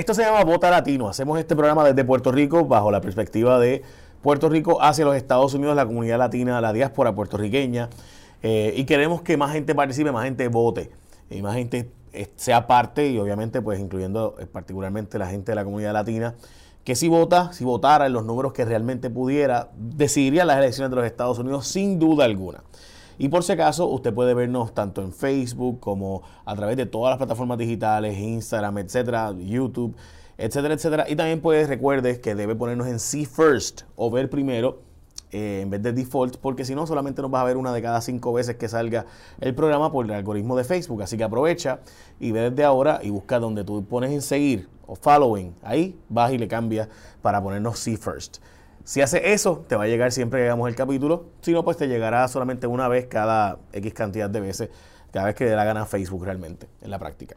Esto se llama Vota Latino. Hacemos este programa desde Puerto Rico bajo la perspectiva de Puerto Rico hacia los Estados Unidos, la comunidad latina, la diáspora puertorriqueña. Eh, y queremos que más gente participe, más gente vote y más gente eh, sea parte y obviamente pues incluyendo eh, particularmente la gente de la comunidad latina que si vota, si votara en los números que realmente pudiera, decidiría las elecciones de los Estados Unidos sin duda alguna. Y por si acaso, usted puede vernos tanto en Facebook como a través de todas las plataformas digitales, Instagram, etcétera, YouTube, etcétera, etcétera. Y también puede recuerde que debe ponernos en See First o ver primero eh, en vez de default, porque si no, solamente nos vas a ver una de cada cinco veces que salga el programa por el algoritmo de Facebook. Así que aprovecha y ve desde ahora y busca donde tú pones en seguir o following. Ahí vas y le cambias para ponernos See First. Si hace eso, te va a llegar siempre que hagamos el capítulo. Si no, pues te llegará solamente una vez cada X cantidad de veces, cada vez que dé la gana Facebook realmente, en la práctica.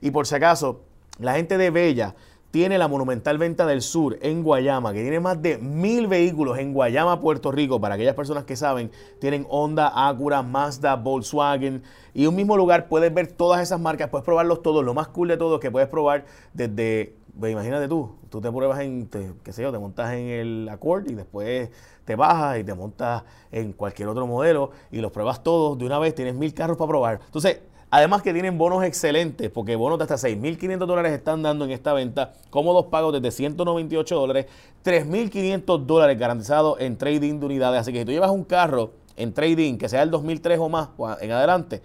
Y por si acaso, la gente de Bella tiene la Monumental Venta del Sur en Guayama, que tiene más de mil vehículos en Guayama, Puerto Rico. Para aquellas personas que saben, tienen Honda, Acura, Mazda, Volkswagen. Y en un mismo lugar puedes ver todas esas marcas, puedes probarlos todos. Lo más cool de todo es que puedes probar desde, pues, imagínate tú, tú te pruebas en, qué sé yo, te montas en el Accord y después te bajas y te montas en cualquier otro modelo y los pruebas todos de una vez. Tienes mil carros para probar. Entonces, Además que tienen bonos excelentes, porque bonos de hasta 6.500 dólares están dando en esta venta, cómodos pagos desde 198 dólares, 3.500 dólares garantizados en trading de unidades. Así que si tú llevas un carro en trading que sea el 2003 o más en adelante,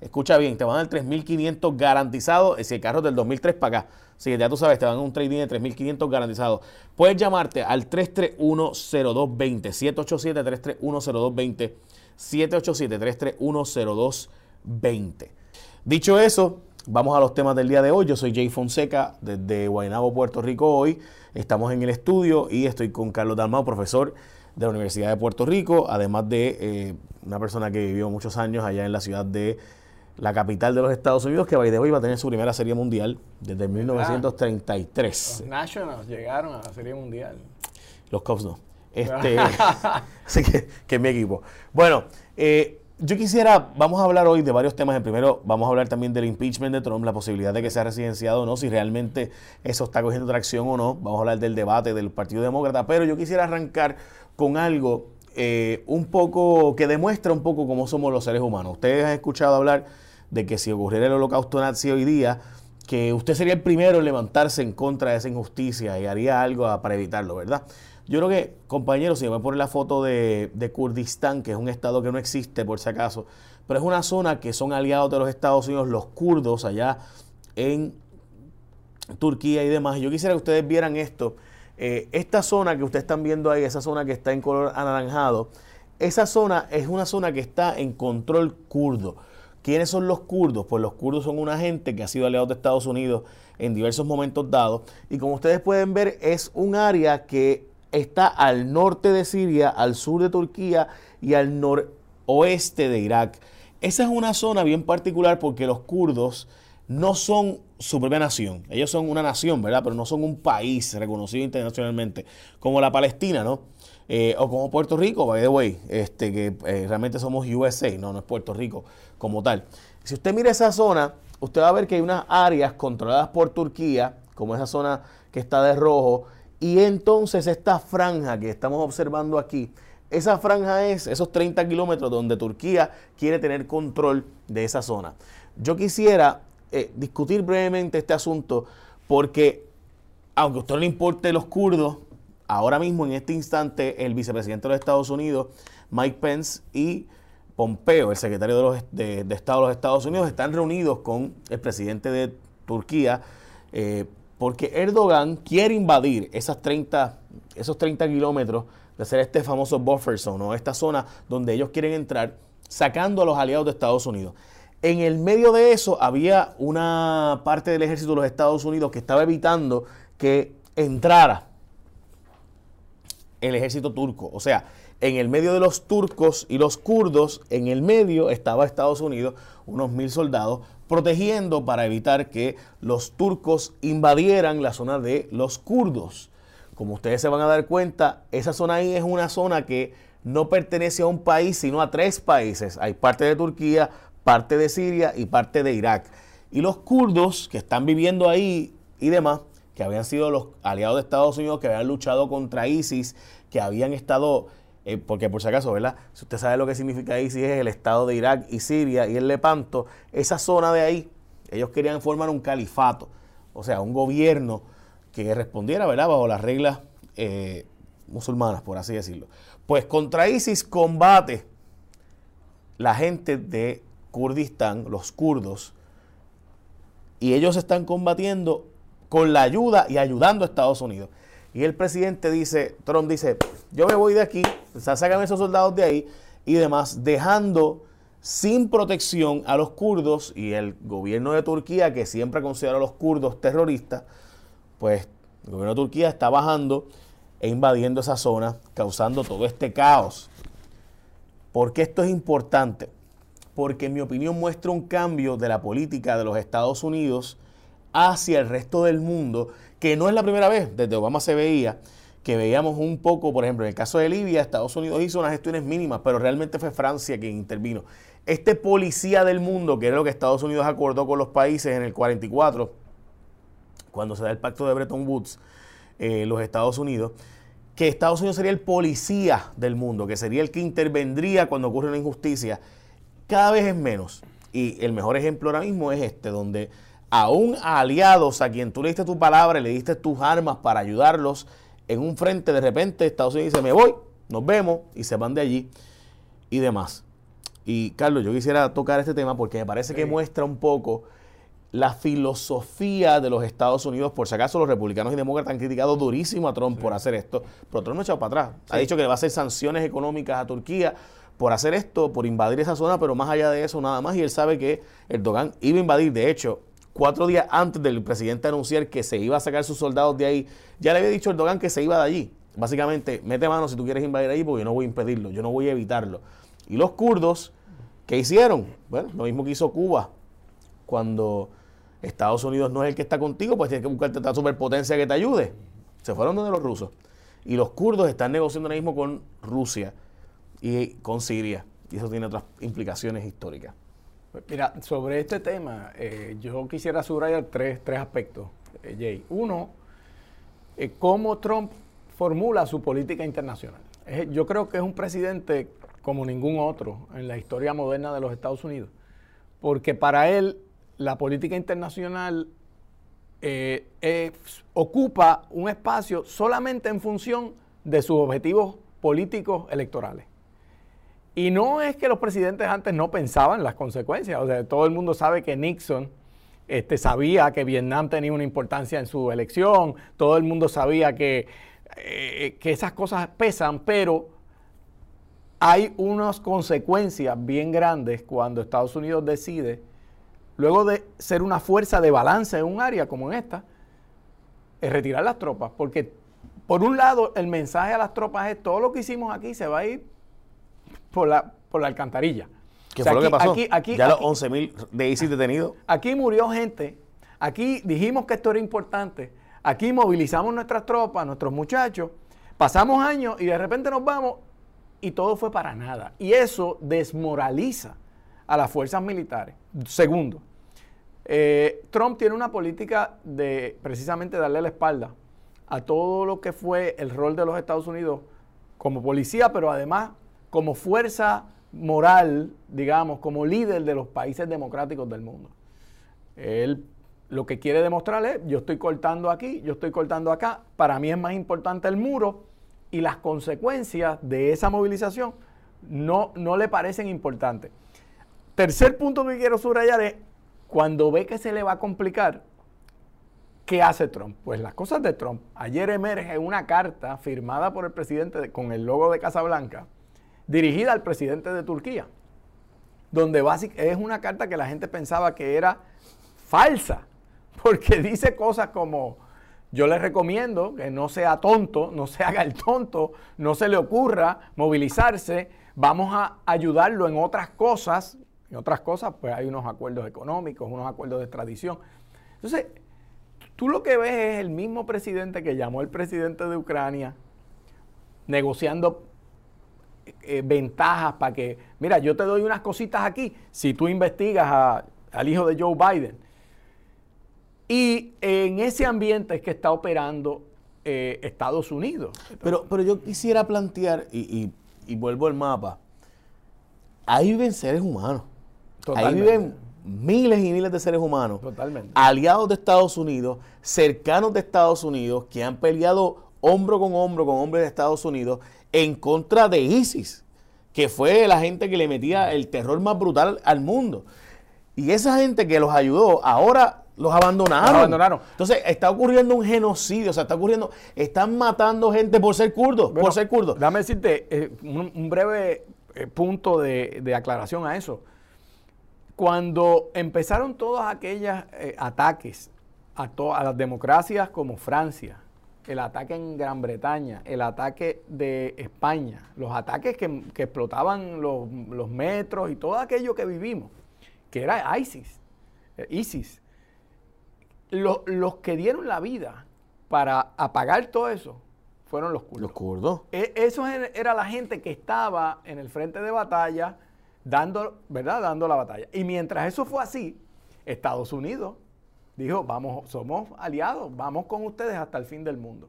escucha bien, te van a dar 3.500 garantizados si el carro es del 2003 para acá. Así que ya tú sabes, te van a un trading de 3.500 garantizados. Puedes llamarte al 331-0220, 787-331-0220, 787-331-0220. Dicho eso, vamos a los temas del día de hoy. Yo soy Jay Fonseca desde Guaynabo, Puerto Rico hoy. Estamos en el estudio y estoy con Carlos Dalmao, profesor de la Universidad de Puerto Rico, además de eh, una persona que vivió muchos años allá en la ciudad de la capital de los Estados Unidos, que hoy va a tener su primera serie mundial desde 1933. Los Nationals llegaron a la serie mundial. Los Cubs no. Este, así que, que mi equipo. Bueno, eh, yo quisiera, vamos a hablar hoy de varios temas. El primero, vamos a hablar también del impeachment de Trump, la posibilidad de que sea residenciado o no, si realmente eso está cogiendo tracción o no. Vamos a hablar del debate del Partido Demócrata, pero yo quisiera arrancar con algo eh, un poco que demuestra un poco cómo somos los seres humanos. Ustedes han escuchado hablar de que si ocurriera el holocausto nazi hoy día, que usted sería el primero en levantarse en contra de esa injusticia y haría algo para evitarlo, ¿verdad? Yo creo que, compañeros, si me poner la foto de, Kurdistán, que es un estado que no existe por si acaso, pero es una zona que son aliados de los Estados Unidos, los kurdos allá en Turquía y demás. yo quisiera que ustedes vieran esto. Eh, esta zona que ustedes están viendo ahí, esa zona que está en color anaranjado, esa zona es una zona que está en control kurdo. ¿Quiénes son los kurdos? Pues los kurdos son una gente que ha sido aliado de Estados Unidos en diversos momentos dados. Y como ustedes pueden ver, es un área que está al norte de Siria, al sur de Turquía y al noroeste de Irak. Esa es una zona bien particular porque los kurdos no son su propia nación. Ellos son una nación, ¿verdad? Pero no son un país reconocido internacionalmente, como la Palestina, ¿no? Eh, o como Puerto Rico, by the way, este, que eh, realmente somos USA, no, no es Puerto Rico como tal. Si usted mira esa zona, usted va a ver que hay unas áreas controladas por Turquía, como esa zona que está de rojo, y entonces esta franja que estamos observando aquí, esa franja es esos 30 kilómetros donde Turquía quiere tener control de esa zona. Yo quisiera eh, discutir brevemente este asunto porque, aunque a usted no le importe los kurdos, ahora mismo en este instante el vicepresidente de los Estados Unidos, Mike Pence y Pompeo, el secretario de, Estado de los Estados Unidos, están reunidos con el presidente de Turquía eh, porque Erdogan quiere invadir esas 30, esos 30 kilómetros de hacer este famoso buffer zone o esta zona donde ellos quieren entrar, sacando a los aliados de Estados Unidos. En el medio de eso había una parte del ejército de los Estados Unidos que estaba evitando que entrara el ejército turco. O sea, en el medio de los turcos y los kurdos, en el medio estaba Estados Unidos, unos mil soldados, protegiendo para evitar que los turcos invadieran la zona de los kurdos. Como ustedes se van a dar cuenta, esa zona ahí es una zona que no pertenece a un país, sino a tres países. Hay parte de Turquía, parte de Siria y parte de Irak. Y los kurdos que están viviendo ahí y demás, que habían sido los aliados de Estados Unidos que habían luchado contra ISIS, que habían estado, eh, porque por si acaso, ¿verdad? Si usted sabe lo que significa ISIS, es el estado de Irak y Siria y el Lepanto, esa zona de ahí, ellos querían formar un califato, o sea, un gobierno que respondiera, ¿verdad? Bajo las reglas eh, musulmanas, por así decirlo. Pues contra ISIS combate la gente de Kurdistán, los kurdos, y ellos están combatiendo con la ayuda y ayudando a Estados Unidos. Y el presidente dice, Trump dice, yo me voy de aquí, sácame esos soldados de ahí y demás, dejando sin protección a los kurdos y el gobierno de Turquía, que siempre considera a los kurdos terroristas, pues el gobierno de Turquía está bajando e invadiendo esa zona, causando todo este caos. ¿Por qué esto es importante? Porque en mi opinión muestra un cambio de la política de los Estados Unidos hacia el resto del mundo, que no es la primera vez, desde Obama se veía, que veíamos un poco, por ejemplo, en el caso de Libia, Estados Unidos hizo unas gestiones mínimas, pero realmente fue Francia quien intervino. Este policía del mundo, que era lo que Estados Unidos acordó con los países en el 44, cuando se da el pacto de Bretton Woods, eh, los Estados Unidos, que Estados Unidos sería el policía del mundo, que sería el que intervendría cuando ocurre una injusticia, cada vez es menos. Y el mejor ejemplo ahora mismo es este, donde aún a aliados a quien tú le diste tu palabra, le diste tus armas para ayudarlos en un frente, de repente Estados Unidos dice, me voy, nos vemos, y se van de allí y demás. Y Carlos, yo quisiera tocar este tema porque me parece que muestra un poco la filosofía de los Estados Unidos. Por si acaso los republicanos y demócratas han criticado durísimo a Trump por hacer esto, pero Trump no ha echado para atrás. Ha dicho que le va a hacer sanciones económicas a Turquía por hacer esto, por invadir esa zona, pero más allá de eso, nada más. Y él sabe que Erdogan iba a invadir. De hecho, cuatro días antes del presidente anunciar que se iba a sacar sus soldados de ahí, ya le había dicho Erdogan que se iba de allí. Básicamente, mete mano si tú quieres invadir ahí, porque yo no voy a impedirlo, yo no voy a evitarlo. Y los kurdos, ¿qué hicieron? Bueno, lo mismo que hizo Cuba. Cuando Estados Unidos no es el que está contigo, pues tienes que buscarte otra superpotencia que te ayude. Se fueron donde los rusos. Y los kurdos están negociando ahora mismo con Rusia y con Siria. Y eso tiene otras implicaciones históricas. Mira, sobre este tema, eh, yo quisiera subrayar tres, tres aspectos, eh, Jay. Uno, eh, cómo Trump formula su política internacional. yo creo que es un presidente como ningún otro en la historia moderna de los Estados Unidos, porque para él la política internacional ocupa un espacio solamente en función de sus objetivos políticos electorales. Y no es que los presidentes antes no pensaban las consecuencias. O sea, todo el mundo sabe que Nixon este, sabía que Vietnam tenía una importancia en su elección. Todo el mundo sabía que, eh, que esas cosas pesan, pero hay unas consecuencias bien grandes cuando Estados Unidos decide, luego de ser una fuerza de balance en un área como en esta, es retirar las tropas. Porque, por un lado, el mensaje a las tropas es todo lo que hicimos aquí se va a ir por la, por la alcantarilla. ¿Qué fue lo que pasó? ya los 11.000 de ISIS detenidos. Aquí murió gente. Aquí dijimos que esto era importante. Aquí movilizamos nuestras tropas, nuestros muchachos. Pasamos años y de repente nos vamos y todo fue para nada. Y eso desmoraliza a las fuerzas militares. Segundo, eh, Trump tiene una política de precisamente darle la espalda a todo lo que fue el rol de los Estados Unidos como policía, pero además como fuerza moral, digamos, como líder de los países democráticos del mundo. Él lo que quiere demostrar es, yo estoy cortando aquí, yo estoy cortando acá, para mí es más importante el muro y las consecuencias de esa movilización no, no le parecen importantes. Tercer punto que quiero subrayar es, cuando ve que se le va a complicar, ¿qué hace Trump? Pues las cosas de Trump. Ayer emerge una carta firmada por el presidente con el logo de Casablanca, dirigida al presidente de Turquía, donde básicamente es una carta que la gente pensaba que era falsa, porque dice cosas como, yo le recomiendo que no sea tonto, no se haga el tonto, no se le ocurra movilizarse, vamos a ayudarlo en otras cosas, en otras cosas pues hay unos acuerdos económicos, unos acuerdos de extradición. Entonces, tú lo que ves es el mismo presidente que llamó el presidente de Ucrania negociando eh, ventajas para que, mira, yo te doy unas cositas aquí si tú investigas al hijo de Joe Biden. Y en ese ambiente es que está operando eh, Estados Unidos. Pero, pero yo quisiera plantear, y, y, vuelvo al mapa, ahí viven seres humanos. Ahí viven miles y miles de seres humanos. Totalmente. Aliados de Estados Unidos, cercanos de Estados Unidos, que han peleado hombro con hombro con hombres de Estados Unidos en contra de ISIS, que fue la gente que le metía el terror más brutal al mundo. Y esa gente que los ayudó, ahora los abandonaron. abandonaron. Entonces, está ocurriendo un genocidio, o sea, está ocurriendo, están matando gente por ser kurdos, por ser kurdos. Dame decirte eh, un, breve eh, punto de, aclaración a eso. Cuando empezaron todos aquellos eh, ataques a, a las democracias como Francia, el ataque en Gran Bretaña, el ataque de España, los ataques que, explotaban los, metros y todo aquello que vivimos, que era ISIS, ISIS los que dieron la vida para apagar todo eso fueron los kurdos. Los kurdos. E, eso era la gente que estaba en el frente de batalla dando, ¿verdad? Dando la batalla. Y mientras eso fue así, Estados Unidos dijo, vamos, somos aliados, vamos con ustedes hasta el fin del mundo.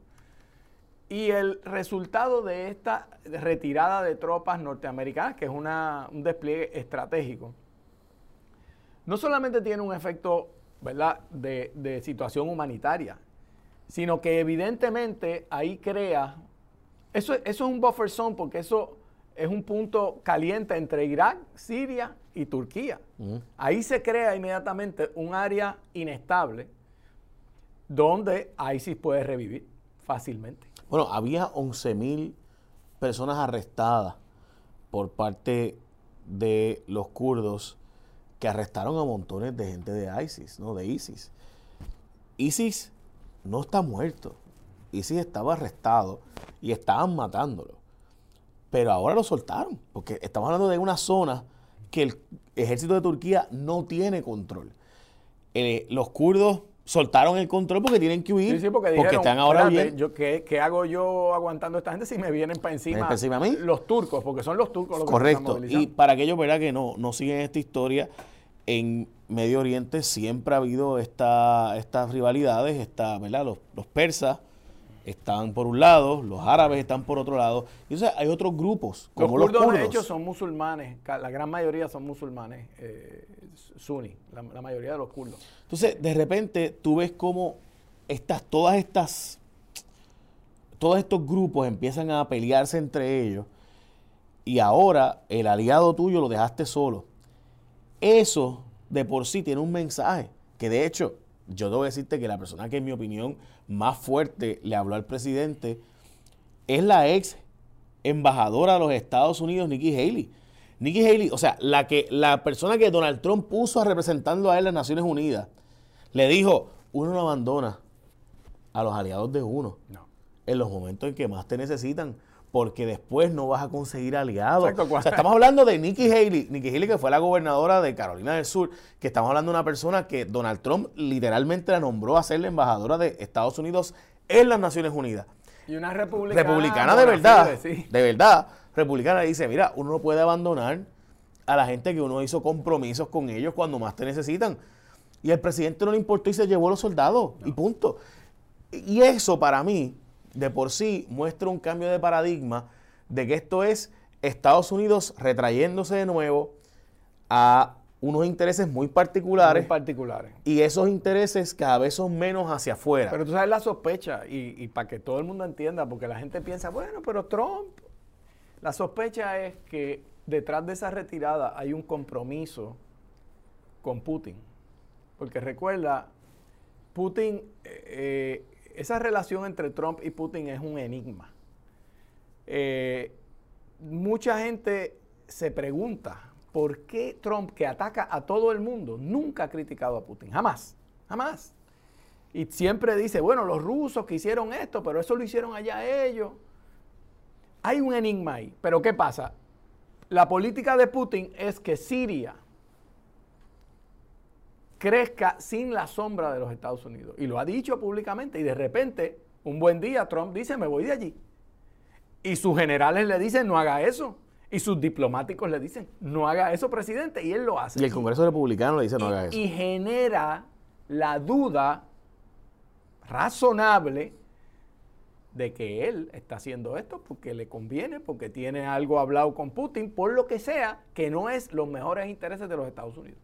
Y el resultado de esta retirada de tropas norteamericanas, que es un despliegue estratégico, no solamente tiene un efecto ¿verdad? De, situación humanitaria, sino que evidentemente ahí crea, eso, eso es un buffer zone porque eso es un punto caliente entre Irak, Siria y Turquía. Ahí se crea inmediatamente un área inestable donde ISIS puede revivir fácilmente. Bueno, había 11.000 personas arrestadas por parte de los kurdos que arrestaron a montones de gente de ISIS, ¿no? De ISIS. ISIS no está muerto. ISIS estaba arrestado y estaban matándolo. Pero ahora lo soltaron, porque estamos hablando de una zona que el ejército de Turquía no tiene control. Eh, los kurdos soltaron el control porque tienen que huir. Sí, sí, porque, están ahora bien. Yo, ¿qué, hago yo aguantando a esta gente si me vienen para encima, encima a mí? los turcos? Porque son los turcos los Correcto. que Correcto. Y para aquellos ¿verdad? que no, no siguen esta historia, en Medio Oriente siempre ha habido esta, estas rivalidades, esta, ¿verdad? Los, los, persas están por un lado, los árabes están por otro lado, y o hay otros grupos, como los, kurdos, de hecho, son musulmanes, la gran mayoría son musulmanes eh, suní, la, mayoría de los kurdos. Entonces, de repente, tú ves cómo estas, todas estas, todos estos grupos empiezan a pelearse entre ellos, y ahora el aliado tuyo lo dejaste solo. Eso de por sí tiene un mensaje que de hecho yo debo decirte que la persona que en mi opinión más fuerte le habló al presidente es la ex embajadora de los Estados Unidos, Nikki Haley. Nikki Haley, o sea, la, que, la persona que Donald Trump puso a representando a él en las Naciones Unidas, le dijo, uno no abandona a los aliados de uno en los momentos en que más te necesitan porque después no vas a conseguir aliados. o sea, estamos hablando de Nikki Haley, Nikki Haley que fue la gobernadora de Carolina del Sur, que estamos hablando de una persona que Donald Trump literalmente la nombró a ser la embajadora de Estados Unidos en las Naciones Unidas. Y una republicana. Republicana de verdad, de verdad, republicana dice, mira, uno no puede abandonar a la gente que uno hizo compromisos con ellos cuando más te necesitan. Y el presidente no le importó y se llevó a los soldados, y punto. Y eso para mí de por sí muestra un cambio de paradigma de que esto es Estados Unidos retrayéndose de nuevo a unos intereses muy particulares. Muy particulares. Y esos intereses cada vez son menos hacia afuera. Pero tú sabes la sospecha, y, y para que todo el mundo entienda, porque la gente piensa, bueno, pero Trump. La sospecha es que detrás de esa retirada hay un compromiso con Putin. Porque recuerda, Putin eh, eh esa relación entre Trump y Putin es un enigma. Eh, mucha gente se pregunta por qué Trump, que ataca a todo el mundo, nunca ha criticado a Putin. Jamás, jamás. Y siempre dice, bueno, los rusos que hicieron esto, pero eso lo hicieron allá ellos. Hay un enigma ahí. Pero ¿qué pasa? La política de Putin es que Siria crezca sin la sombra de los Estados Unidos. Y lo ha dicho públicamente y de repente, un buen día, Trump dice, me voy de allí. Y sus generales le dicen, no haga eso. Y sus diplomáticos le dicen, no haga eso, presidente. Y él lo hace. Y el Congreso Republicano le dice, no haga eso. Y genera la duda razonable de que él está haciendo esto porque le conviene, porque tiene algo hablado con Putin, por lo que sea, que no es los mejores intereses de los Estados Unidos.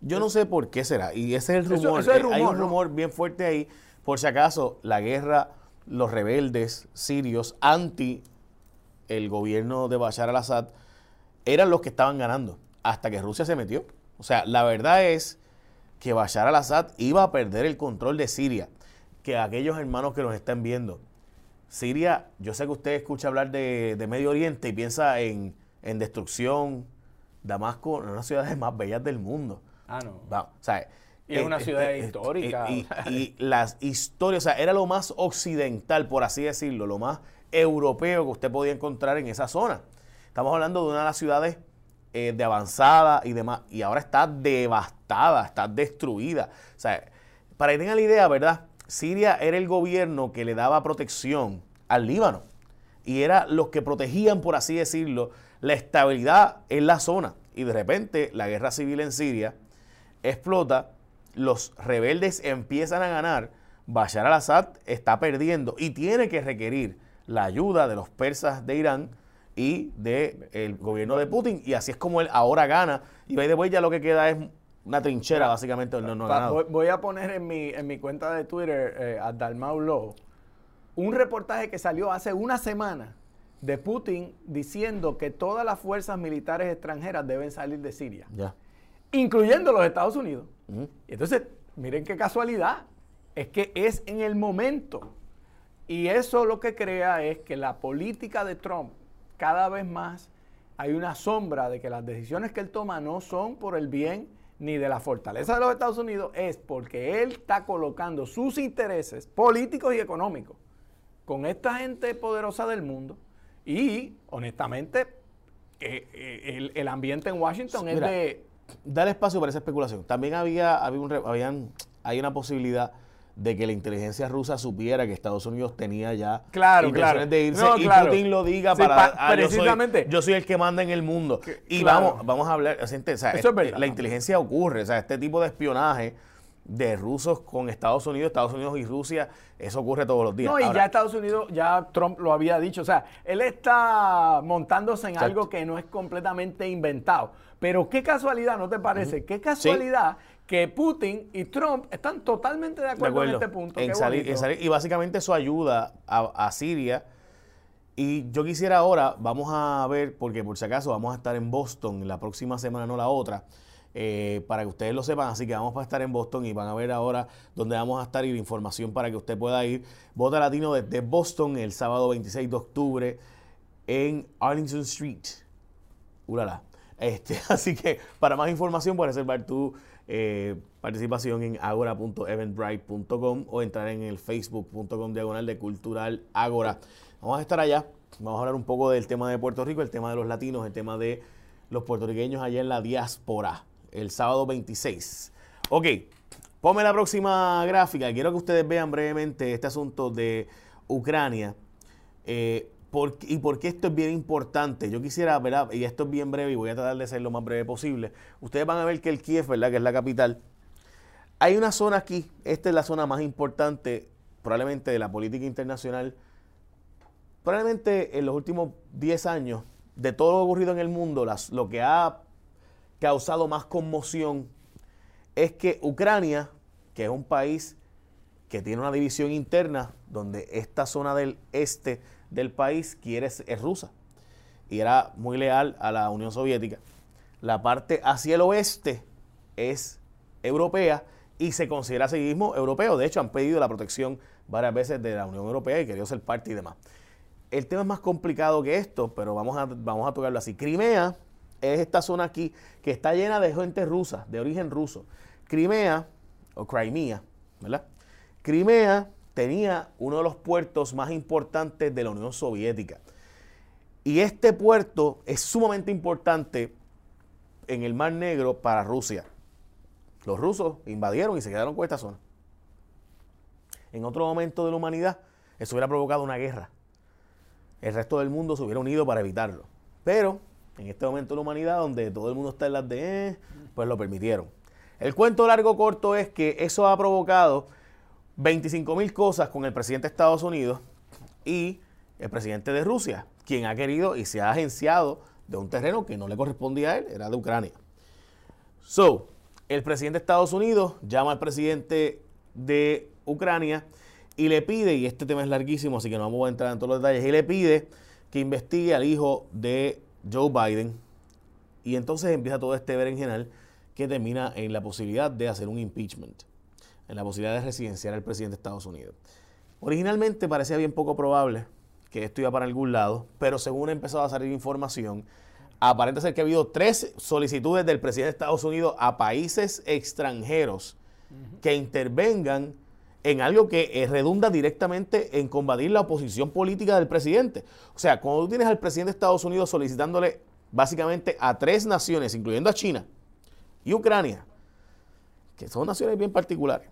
Yo no sé por qué será, y ese es el rumor. Eh, hay un rumor bien fuerte ahí, por si acaso la guerra, los rebeldes sirios anti el gobierno de Bashar al-Assad eran los que estaban ganando, hasta que Rusia se metió. O sea, la verdad es que Bashar al-Assad iba a perder el control de Siria, que aquellos hermanos que nos están viendo, Siria, yo sé que usted escucha hablar de, Medio Oriente y piensa en, destrucción. Damasco, una de las ciudades más bellas del mundo. Ah, no. o sea, y es una ciudad histórica. Y, las historias, o sea, era lo más occidental, por así decirlo, lo más europeo que usted podía encontrar en esa zona. Estamos hablando de una de las ciudades eh, de avanzada y demás, y ahora está devastada, está destruida. O sea, para que tengan la idea, ¿verdad? Siria era el gobierno que le daba protección al Líbano y era los que protegían, por así decirlo, la estabilidad en la zona. Y de repente la guerra civil en Siria explota, los rebeldes empiezan a ganar, Bashar al-Assad está perdiendo y tiene que requerir la ayuda de los persas de Irán y del gobierno de Putin. Y así es como él ahora gana. Y de vuelta ya lo que queda es una trinchera, básicamente, no, no Voy a poner en mi, en mi cuenta de Twitter, eh, a Dalmau un reportaje que salió hace una semana de Putin diciendo que todas las fuerzas militares extranjeras deben salir de Siria, ya. Incluyendo los Estados Unidos. entonces, miren qué casualidad, es que es en el momento. Y eso lo que crea es que la política de Trump cada vez más hay una sombra de que las decisiones que él toma no son por el bien ni de la fortaleza de los Estados Unidos, es porque él está colocando sus intereses políticos y económicos con esta gente poderosa del mundo y, honestamente, eh, eh, el, ambiente en Washington es de... Dar espacio para esa especulación. También había, había un, habían, hay una posibilidad de que la inteligencia rusa supiera que Estados Unidos tenía ya claro, intenciones de irse y Putin lo diga para ah, precisamente. yo soy, el que manda en el mundo. Y vamos vamos a hablar o sea, este, la inteligencia ocurre o sea este tipo de espionaje de rusos con Estados Unidos, Estados Unidos y Rusia, eso ocurre todos los días. No, y ya Estados Unidos, ya Trump lo había dicho, o sea, él está montándose en algo que no es completamente inventado. Pero qué casualidad, ¿no te parece? Qué casualidad que Putin y Trump están totalmente de acuerdo, en este punto. En salir, y básicamente eso ayuda a, Siria. Y yo quisiera ahora, vamos a ver, porque por si acaso vamos a estar en Boston la próxima semana, no la otra, eh, para que ustedes lo sepan. Así que vamos a estar en Boston y van a ver ahora dónde vamos a estar y la información para que usted pueda ir. Vota Latino desde Boston el sábado 26 de octubre en Arlington Street. Ulala. Este, así que para más información puedes reservar tu eh, participación en agora.eventbrite.com o entrar en el facebook.com diagonal de cultural agora. Vamos a estar allá, vamos a hablar un poco del tema de Puerto Rico, el tema de los latinos, el tema de los puertorriqueños allá en la diáspora, el sábado 26. Ok, ponme la próxima gráfica. Quiero que ustedes vean brevemente este asunto de Ucrania. Eh, y por qué esto es bien importante. Yo quisiera, ¿verdad? Y esto es bien breve y voy a tratar de ser lo más breve posible. Ustedes van a ver que el Kiev, ¿verdad? Que es la capital. Hay una zona aquí, esta es la zona más importante probablemente de la política internacional, probablemente en los últimos 10 años, de todo lo ocurrido en el mundo, lo que ha causado más conmoción es que Ucrania, que es un país que tiene una división interna, donde esta zona del este del país quiere, es rusa y era muy leal a la Unión Soviética. La parte hacia el oeste es europea y se considera a sí mismo europeo. De hecho, han pedido la protección varias veces de la Unión Europea y querido ser parte y demás. El tema es más complicado que esto, pero vamos a, vamos a tocarlo así. Crimea es esta zona aquí que está llena de gente rusa, de origen ruso. Crimea, o Crimea, ¿verdad? Crimea tenía uno de los puertos más importantes de la Unión Soviética. Y este puerto es sumamente importante en el Mar Negro para Rusia. Los rusos invadieron y se quedaron con esta zona. En otro momento de la humanidad, eso hubiera provocado una guerra. El resto del mundo se hubiera unido para evitarlo. Pero en este momento de la humanidad, donde todo el mundo está en las de, eh, pues lo permitieron. El cuento largo corto es que eso ha provocado 25 mil cosas con el presidente de Estados Unidos y el presidente de Rusia, quien ha querido y se ha agenciado de un terreno que no le correspondía a él, era de Ucrania. So, el presidente de Estados Unidos llama al presidente de Ucrania y le pide, y este tema es larguísimo, así que no vamos a entrar en todos los detalles, y le pide que investigue al hijo de Joe Biden. Y entonces empieza todo este berenjenal que termina en la posibilidad de hacer un impeachment, en la posibilidad de residenciar al presidente de Estados Unidos. Originalmente parecía bien poco probable que esto iba para algún lado, pero según ha empezado a salir información, aparenta ser que ha habido tres solicitudes del presidente de Estados Unidos a países extranjeros que intervengan en algo que eh, redunda directamente en combatir la oposición política del presidente. O sea, cuando tú tienes al presidente de Estados Unidos solicitándole básicamente a tres naciones, incluyendo a China y Ucrania, que son naciones bien particulares,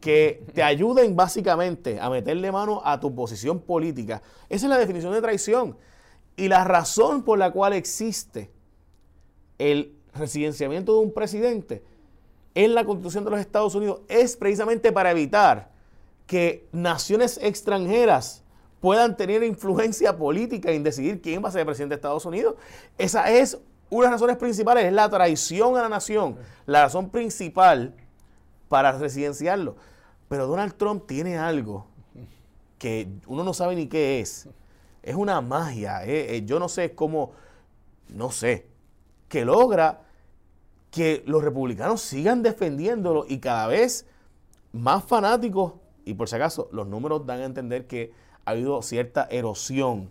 que te ayuden básicamente a meterle mano a tu posición política. Esa es la definición de traición. Y la razón por la cual existe el residenciamiento de un presidente en la Constitución de los Estados Unidos es precisamente para evitar que naciones extranjeras puedan tener influencia política en decidir quién va a ser el presidente de Estados Unidos. Esa es una de las razones principales, es la traición a la nación, la razón principal para residenciarlo. Pero Donald Trump tiene algo que uno no sabe ni qué es. Es una magia. Eh, eh, yo no sé cómo, no sé, que logra que los republicanos sigan defendiéndolo y cada vez más fanáticos, y por si acaso los números dan a entender que ha habido cierta erosión,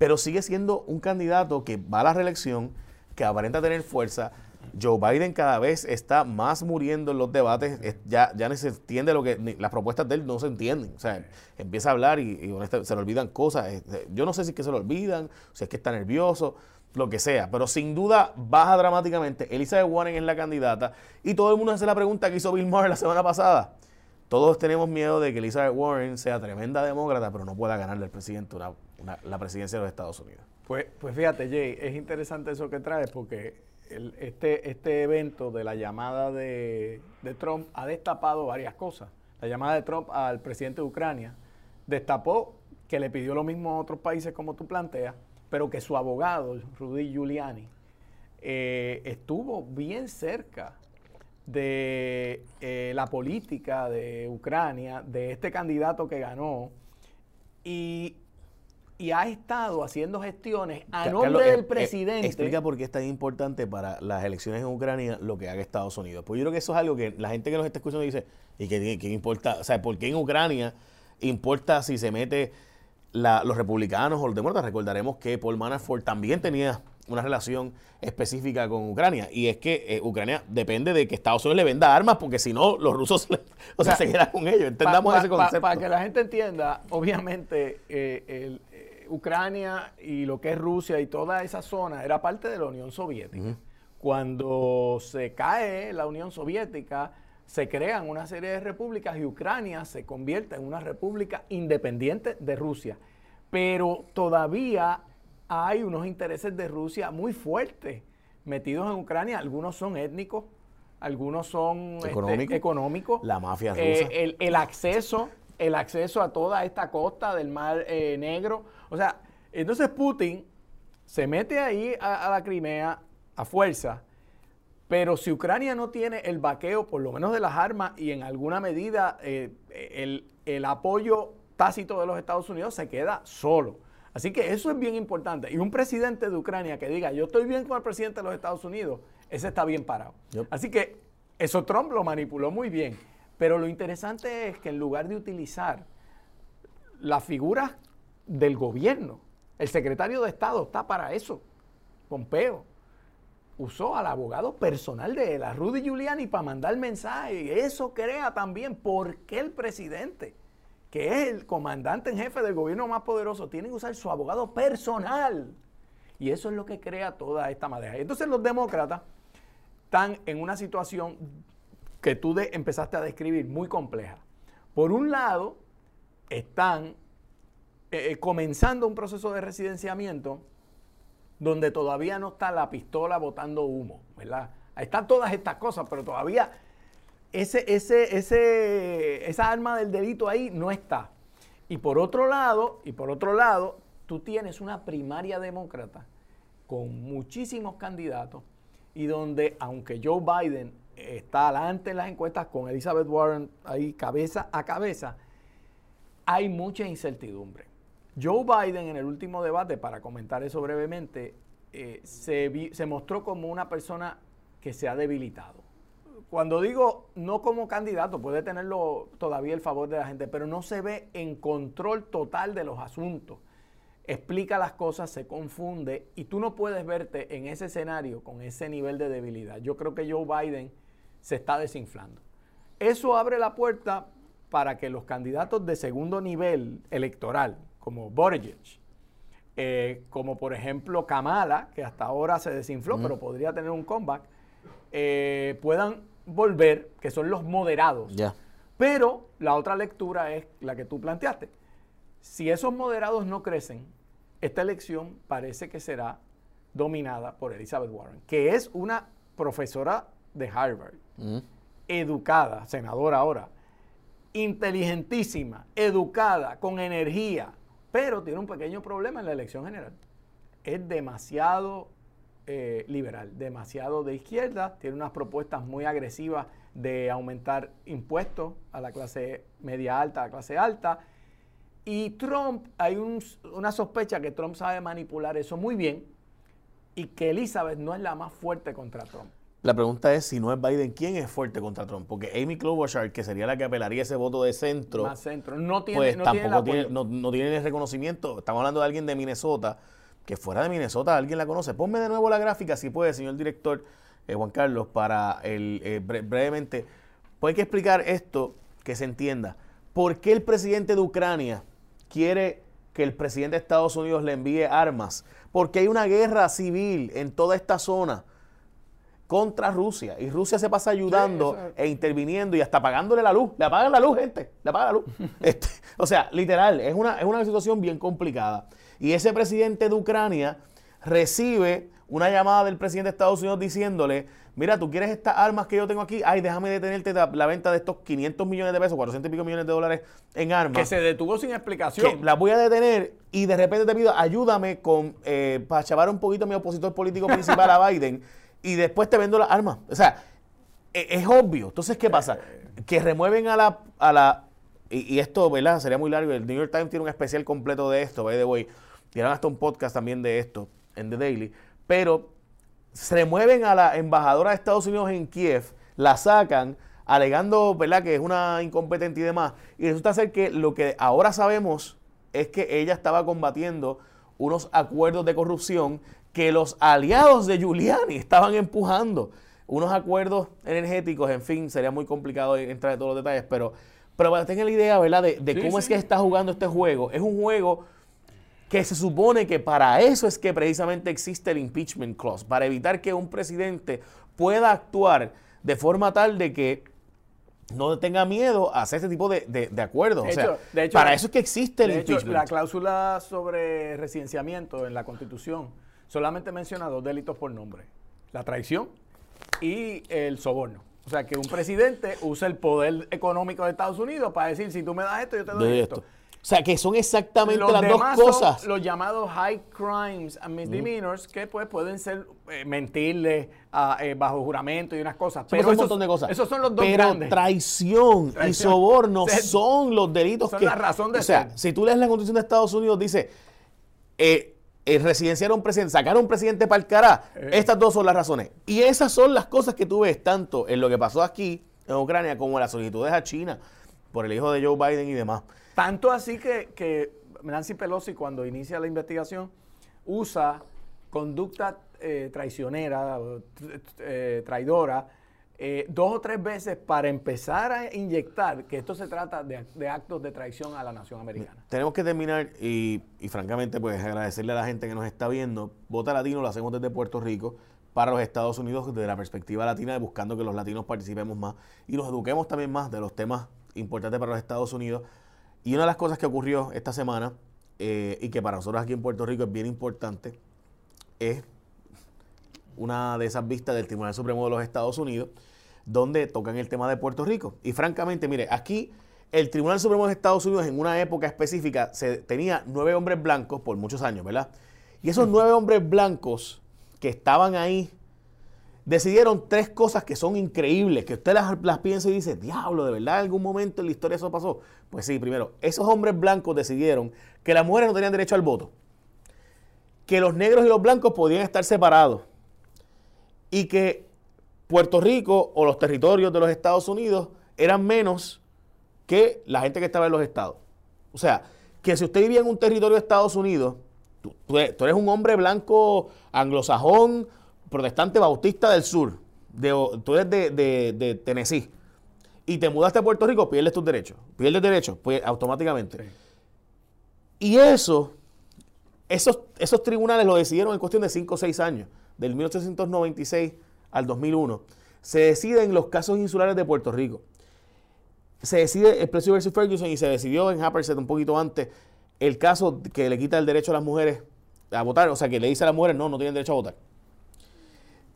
pero sigue siendo un candidato que va a la reelección, que aparenta tener fuerza. Joe Biden cada vez está más muriendo en los debates, ya, ya no se entiende lo que, las propuestas de él no se entienden, o sea, empieza a hablar y, se le olvidan cosas, yo no sé si es que se le olvidan, si es que está nervioso, lo que sea, pero sin duda baja dramáticamente. Elizabeth Warren es la candidata y todo el mundo hace la pregunta que hizo Bill Maher la semana pasada. Todos tenemos miedo de que Elizabeth Warren sea tremenda demócrata, pero no pueda ganarle al presidente la presidencia de los Estados Unidos. Pues, pues fíjate, Jay, es interesante eso que traes porque este, este evento de la llamada de, de Trump ha destapado varias cosas. La llamada de Trump al presidente de Ucrania destapó que le pidió lo mismo a otros países como tú planteas, pero que su abogado, Rudy Giuliani, eh, estuvo bien cerca de eh, la política de Ucrania, de este candidato que ganó, y, ha estado haciendo gestiones a nombre del eh, presidente. explica por qué es tan importante para las elecciones en Ucrania lo que haga Estados Unidos. Pues yo creo que eso es algo que la gente que nos está escuchando dice, ¿y qué, qué importa? O sea, ¿por qué en Ucrania importa si se mete los republicanos o los demócratas, recordaremos que Paul Manafort también tenía una relación específica con Ucrania. Y es que eh, Ucrania depende de que Estados Unidos le venda armas, porque si no, los rusos o sea, se quedan con ellos. Entendamos ese concepto. Para que la gente entienda, obviamente, eh, eh, Ucrania y lo que es Rusia y toda esa zona era parte de la Unión Soviética. Cuando se cae la Unión Soviética, se crean una serie de repúblicas y Ucrania se convierte en una república independiente de Rusia. Pero todavía hay unos intereses de Rusia muy fuertes metidos en Ucrania. Algunos son étnicos, algunos son este, económicos. La mafia rusa. Eh, el, acceso, el acceso a toda esta costa del Mar eh, Negro. O sea, entonces Putin se mete ahí a la Crimea a fuerza pero si Ucrania no tiene el vaqueo, por lo menos de las armas, y en alguna medida eh, el, apoyo tácito de los Estados Unidos, se queda solo. Así que eso es bien importante. Y un presidente de Ucrania que diga, yo estoy bien con el presidente de los Estados Unidos, ese está bien parado. Así que eso Trump lo manipuló muy bien. Pero lo interesante es que en lugar de utilizar la figura del gobierno, el secretario de Estado está para eso, Pompeo usó al abogado personal de él, a Rudy Giuliani, para mandar mensaje. Eso crea también por qué el presidente, que es el comandante en jefe del gobierno más poderoso, tiene que usar su abogado personal. Y eso es lo que crea toda esta madera. Entonces los demócratas están en una situación que tú empezaste a describir muy compleja. Por un lado, están eh, eh, comenzando un proceso de residenciamiento donde todavía no está la pistola botando humo, ¿verdad? Están todas estas cosas, pero todavía ese, ese, ese, esa arma del delito ahí no está. Y por otro lado, y por otro lado, tú tienes una primaria demócrata con muchísimos candidatos y donde, aunque Joe Biden está adelante en las encuestas con Elizabeth Warren ahí cabeza a cabeza, hay mucha incertidumbre. Joe Biden en el último debate, para comentar eso brevemente, eh, se, se mostró como una persona que se ha debilitado. Cuando digo no como candidato, puede tenerlo todavía el favor de la gente, pero no se ve en control total de los asuntos. Explica las cosas, se confunde y tú no puedes verte en ese escenario con ese nivel de debilidad. Yo creo que Joe Biden se está desinflando. Eso abre la puerta para que los candidatos de segundo nivel electoral, como Buttigieg, eh, como por ejemplo Kamala, que hasta ahora se desinfló, pero podría tener un comeback, eh, puedan volver, que son los moderados. Pero la otra lectura es la que tú planteaste. Si esos moderados no crecen, esta elección parece que será dominada por Elizabeth Warren, que es una profesora de Harvard, educada, senadora ahora, inteligentísima, educada, con energía, pero tiene un pequeño problema en la elección general. Es demasiado eh, liberal, demasiado de izquierda, tiene unas propuestas muy agresivas de aumentar impuestos a la clase media alta, a la clase alta. Y Trump, hay una sospecha que Trump sabe manipular eso muy bien y que Elizabeth no es la más fuerte contra Trump. La pregunta es, si no es Biden, ¿quién es fuerte contra Trump? Porque Amy Klobuchar, que sería la que apelaría ese voto de centro, Más centro. No tiene, pues no tampoco tiene, tiene, no, no tiene el reconocimiento. Estamos hablando de alguien de Minnesota, que fuera de Minnesota alguien la conoce. Ponme de nuevo la gráfica, si puede, señor director eh, Juan Carlos, para el eh, brevemente. Pues hay que explicar esto, que se entienda. ¿Por qué el presidente de Ucrania quiere que el presidente de Estados Unidos le envíe armas? Porque hay una guerra civil en toda esta zona contra Rusia. Y Rusia se pasa ayudando e interviniendo y hasta pagándole la luz. Le apagan la luz, gente. Le apagan la luz. Este, o sea, literal, es una, es una situación bien complicada. Y ese presidente de Ucrania recibe una llamada del presidente de Estados Unidos diciéndole, mira, tú quieres estas armas que yo tengo aquí, ay, déjame detenerte la, venta de estos 500 millones de pesos, 400 y pico millones de dólares en armas. Que se detuvo sin explicación. Que la voy a detener y de repente te pido, ayúdame con, eh, para chavar un poquito a mi opositor político principal a Biden y después te vendo las armas. O sea, e, es, obvio. Entonces, ¿qué pasa? Que remueven a la... A la y, esto, ¿verdad? Sería muy largo. El New York Times tiene un especial completo de esto, by the way. Tienen hasta un podcast también de esto en The Daily. Pero se remueven a la embajadora de Estados Unidos en Kiev, la sacan alegando, ¿verdad?, que es una incompetente y demás. Y resulta ser que lo que ahora sabemos es que ella estaba combatiendo unos acuerdos de corrupción que los aliados de Giuliani estaban empujando unos acuerdos energéticos, en fin, sería muy complicado entrar en todos los detalles, pero, pero para que tengan la idea, ¿verdad?, de, cómo es que está jugando este juego. Es un juego que se supone que para eso es que precisamente existe el impeachment clause, para evitar que un presidente pueda actuar de forma tal de que no tenga miedo a hacer este tipo de, acuerdos. o sea, para eso es que existe el impeachment. la cláusula sobre residenciamiento en la Constitución solamente menciona dos delitos por nombre. La traición y el soborno. O sea, que un presidente usa el poder económico de Estados Unidos para decir, si tú me das esto, yo te doy esto. O sea, que son exactamente las dos cosas. los llamados high crimes and misdemeanors, que pues pueden ser eh, mentirle eh, bajo juramento y unas cosas. pero esos, un montón de cosas. Esos son los dos pero Traición, y soborno son los delitos son que. la razón de O sea, si tú lees la Constitución de Estados Unidos, dice. Eh, residenciar a un presidente, sacar a un presidente para el cará, estas dos son las razones. Y esas son las cosas que tú ves tanto en lo que pasó aquí en Ucrania como en las solicitudes a China por el hijo de Joe Biden y demás. Tanto así que, Nancy Pelosi cuando inicia la investigación usa conducta eh, traicionera, eh, traidora, eh, dos o tres veces para empezar a inyectar que esto se trata de, actos de traición a la nación americana. Tenemos que terminar y, francamente pues agradecerle a la gente que nos está viendo. Vota Latino lo hacemos desde Puerto Rico para los Estados Unidos desde la perspectiva latina, buscando que los latinos participemos más y nos eduquemos también más de los temas importantes para los Estados Unidos. Y una de las cosas que ocurrió esta semana eh, y que para nosotros aquí en Puerto Rico es bien importante es una de esas vistas del Tribunal Supremo de los Estados Unidos, donde tocan el tema de Puerto Rico. Y francamente, mire, aquí el Tribunal Supremo de Estados Unidos en una época específica se, tenía nueve hombres blancos por muchos años, ¿verdad? Y esos nueve hombres blancos que estaban ahí decidieron tres cosas que son increíbles, que usted las, piensa y dice, diablo, ¿de verdad en algún momento en la historia eso pasó? Pues sí, primero, esos hombres blancos decidieron que las mujeres no tenían derecho al voto, que los negros y los blancos podían estar separados y que Puerto Rico o los territorios de los Estados Unidos eran menos que la gente que estaba en los estados. O sea, que si usted vivía en un territorio de Estados Unidos, tú, eres un hombre blanco anglosajón, protestante bautista del sur, de, tú eres de, Tennessee, y te mudaste a Puerto Rico, pierdes tus derechos. Pierdes derechos, pues automáticamente. Y eso, esos, esos tribunales lo decidieron en cuestión de 5 o 6 años, del 1896 al 2001. Se deciden los casos insulares de Puerto Rico. Se decide el precio versus Ferguson y se decidió en Happerset un poquito antes el caso que le quita el derecho a las mujeres a votar, o sea, que le dice a las mujeres, no, no tienen derecho a votar.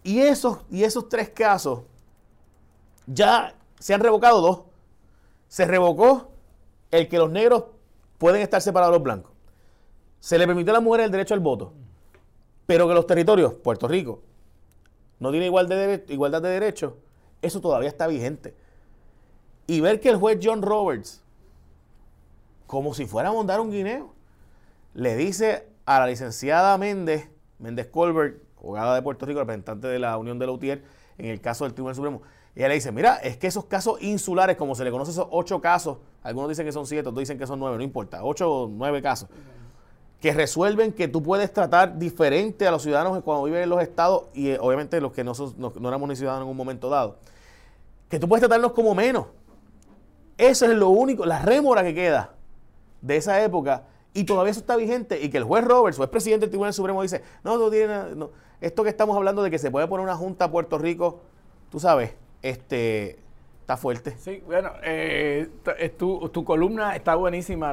Y esos, y esos tres casos ya se han revocado dos. Se revocó el que los negros pueden estar separados de los blancos. Se le permitió a las mujeres el derecho al voto. Pero que los territorios, Puerto Rico, no tiene igualdad de, igualdad de derechos, eso todavía está vigente. Y ver que el juez John Roberts, como si fuera a montar un guineo, le dice a la licenciada Méndez, Méndez Colbert, abogada de Puerto Rico, representante de la Unión de la UTIER, en el caso del Tribunal Supremo. Y ella le dice, mira, es que esos casos insulares, como se le conoce esos ocho casos, algunos dicen que son siete, otros dicen que son nueve, no importa, ocho o nueve casos, que resuelven que tú puedes tratar diferente a los ciudadanos cuando viven en los estados y eh, obviamente los que no, no, éramos ni ciudadanos en un momento dado, que tú puedes tratarnos como menos. Eso es lo único, la rémora que queda de esa época y todavía eso está vigente y que el juez Roberts, o es presidente del Tribunal Supremo, dice, no, no tiene, no, esto que estamos hablando de que se puede poner una junta a Puerto Rico, tú sabes, este está fuerte. Sí, bueno, eh, tu, columna está buenísima,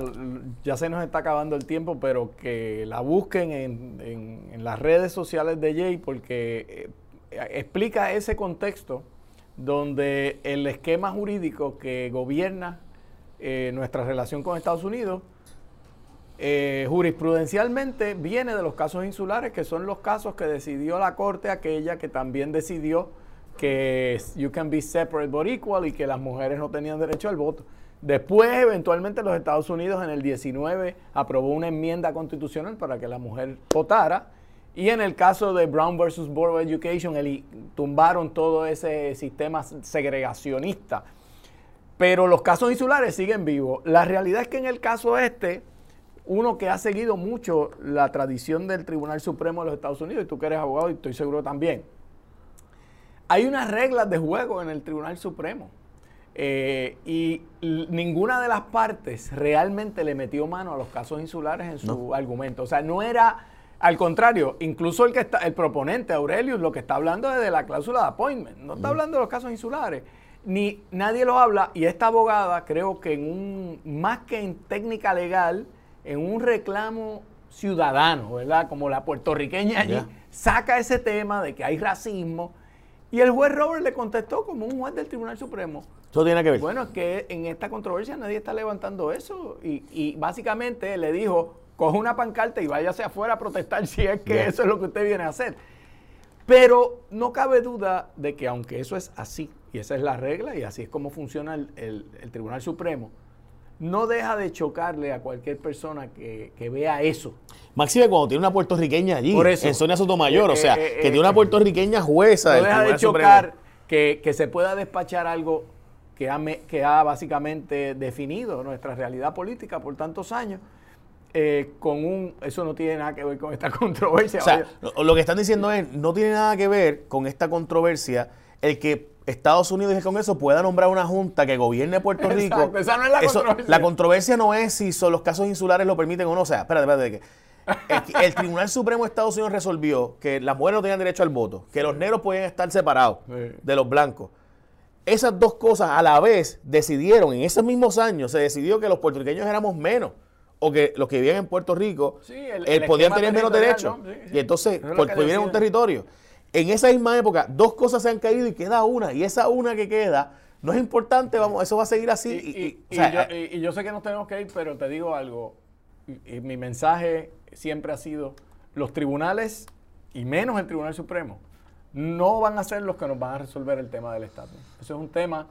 ya se nos está acabando el tiempo, pero que la busquen en, las redes sociales de Jay porque eh, explica ese contexto donde el esquema jurídico que gobierna eh, nuestra relación con Estados Unidos eh, jurisprudencialmente viene de los casos insulares, que son los casos que decidió la Corte aquella que también decidió que you can be separate but equal y que las mujeres no tenían derecho al voto. Después, eventualmente, los Estados Unidos en el 19 aprobó una enmienda constitucional para que la mujer votara. Y en el caso de Brown versus Board of Education, el, tumbaron todo ese sistema segregacionista. Pero los casos insulares siguen vivos. La realidad es que en el caso este, uno que ha seguido mucho la tradición del Tribunal Supremo de los Estados Unidos, y tú que eres abogado y estoy seguro también, hay unas reglas de juego en el Tribunal Supremo. Eh, y ninguna de las partes realmente le metió mano a los casos insulares en su argumento. O sea, no era, al contrario, incluso el que está, el proponente, Aurelius, lo que está hablando es de la cláusula de appointment, no está hablando de los casos insulares. Ni nadie lo habla, y esta abogada creo que en un, más que en técnica legal, en un reclamo ciudadano, ¿verdad? Como la puertorriqueña allí, saca ese tema de que hay racismo. Y el juez Robert le contestó como un juez del Tribunal Supremo. Eso tiene que ver. Bueno, es que en esta controversia nadie está levantando eso. Y, básicamente le dijo, coge una pancarta y váyase afuera a protestar si es que eso es lo que usted viene a hacer. Pero no cabe duda de que aunque eso es así, y esa es la regla, y así es como funciona el Tribunal Supremo, no deja de chocarle a cualquier persona que, vea eso. Máxime cuando tiene una puertorriqueña allí, en Sonia Sotomayor, o sea, eh, eh, que tiene una puertorriqueña jueza. No deja de chocar que, se pueda despachar algo que ha, que ha básicamente definido nuestra realidad política por tantos años. Eh, con un eso no tiene nada que ver con esta controversia. O sea, lo que están diciendo es, no tiene nada que ver con esta controversia el que Estados Unidos y el Congreso pueda nombrar una junta que gobierne Puerto Rico. esa no es la controversia. La controversia no es si son los casos insulares lo permiten o no. O sea, espérate, espérate. Que el, Tribunal Supremo de Estados Unidos resolvió que las mujeres no tenían derecho al voto, que los negros podían estar separados de los blancos. Esas dos cosas a la vez decidieron, en esos mismos años, se decidió que los puertorriqueños éramos menos o que los que vivían en Puerto Rico eh, podían tener menos derechos. Y entonces, por vivir en un territorio. En esa misma época, dos cosas se han caído y queda una. Y esa una que queda no es importante, vamos, eso va a seguir así. Y, yo, y yo, sé que nos tenemos que ir, pero te digo algo. Y, mi mensaje siempre ha sido, los tribunales, y menos el Tribunal Supremo, no van a ser los que nos van a resolver el tema del estatus. Eso es un tema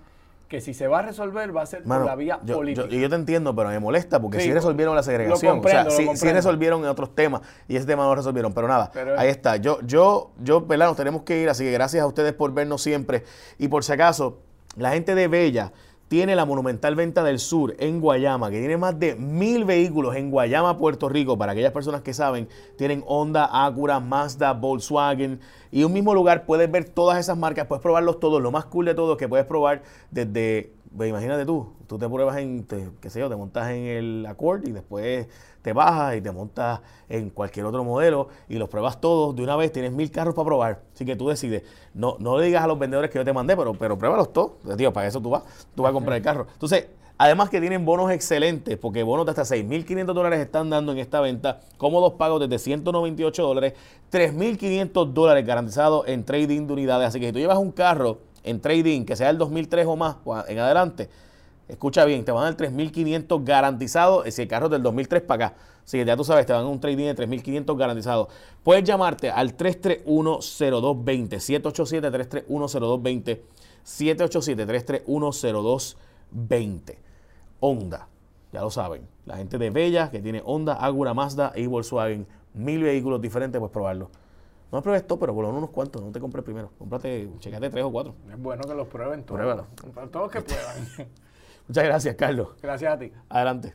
que si se va a resolver va a ser por la vía política. y yo te entiendo, pero me molesta porque si resolvieron la segregación, o sea, sí, resolvieron en otros temas y ese tema no lo resolvieron, pero nada, ahí está. Yo, yo, yo, ¿verdad? Nos tenemos que ir, así que gracias a ustedes por vernos siempre y por si acaso, la gente de Bella tiene la Monumental Venta del Sur en Guayama, que tiene más de mil vehículos en Guayama, Puerto Rico. Para aquellas personas que saben, tienen Honda, Acura, Mazda, Volkswagen. Y un mismo lugar puedes ver todas esas marcas, puedes probarlos todos. Lo más cool de todo es que puedes probar desde, pues, imagínate tú, tú te pruebas en, qué sé yo, te montas en el Accord y después te bajas y te montas en cualquier otro modelo y los pruebas todos de una vez, tienes mil carros para probar. Así que tú decides, no, no le digas a los vendedores que yo te mandé, pero, pero pruébalos todos. Tío, para eso tú vas, tú vas a comprar el carro. Entonces, Además que tienen bonos excelentes, porque bonos de hasta 6.500 dólares están dando en esta venta, cómodos pagos desde 198 dólares, 3.500 dólares garantizados en trading de unidades. Así que si tú llevas un carro en trading que sea el 2003 o más en adelante, escucha bien, te van a dar 3.500 garantizados si el carro es del 2003 para acá. Así que ya tú sabes, te van a un trading de 3.500 garantizados. Puedes llamarte al 3310220, 787-3310220, 787-3310220. Honda, ya lo saben, la gente de Bella que tiene Honda, Agura, Mazda y Volkswagen, mil vehículos diferentes, puedes probarlo. No pruebes esto, pero por lo menos unos cuantos, no te compres primero. Cómprate, checate tres o cuatro. Es bueno que los prueben todos. Pruébalo. Todos que puedan. Muchas gracias, Carlos. Gracias a ti. Adelante.